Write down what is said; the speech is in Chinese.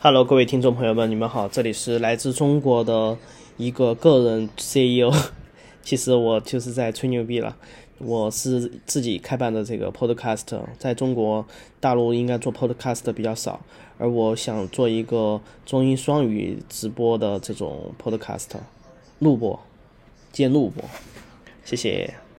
Hello，各位听众朋友们，你们好，这里是来自中国的一个个人 CEO。其实我就是在吹牛逼了，我是自己开办的这个 Podcast，在中国大陆应该做 Podcast 比较少，而我想做一个中英双语直播的这种 Podcast 录播兼录播，谢谢。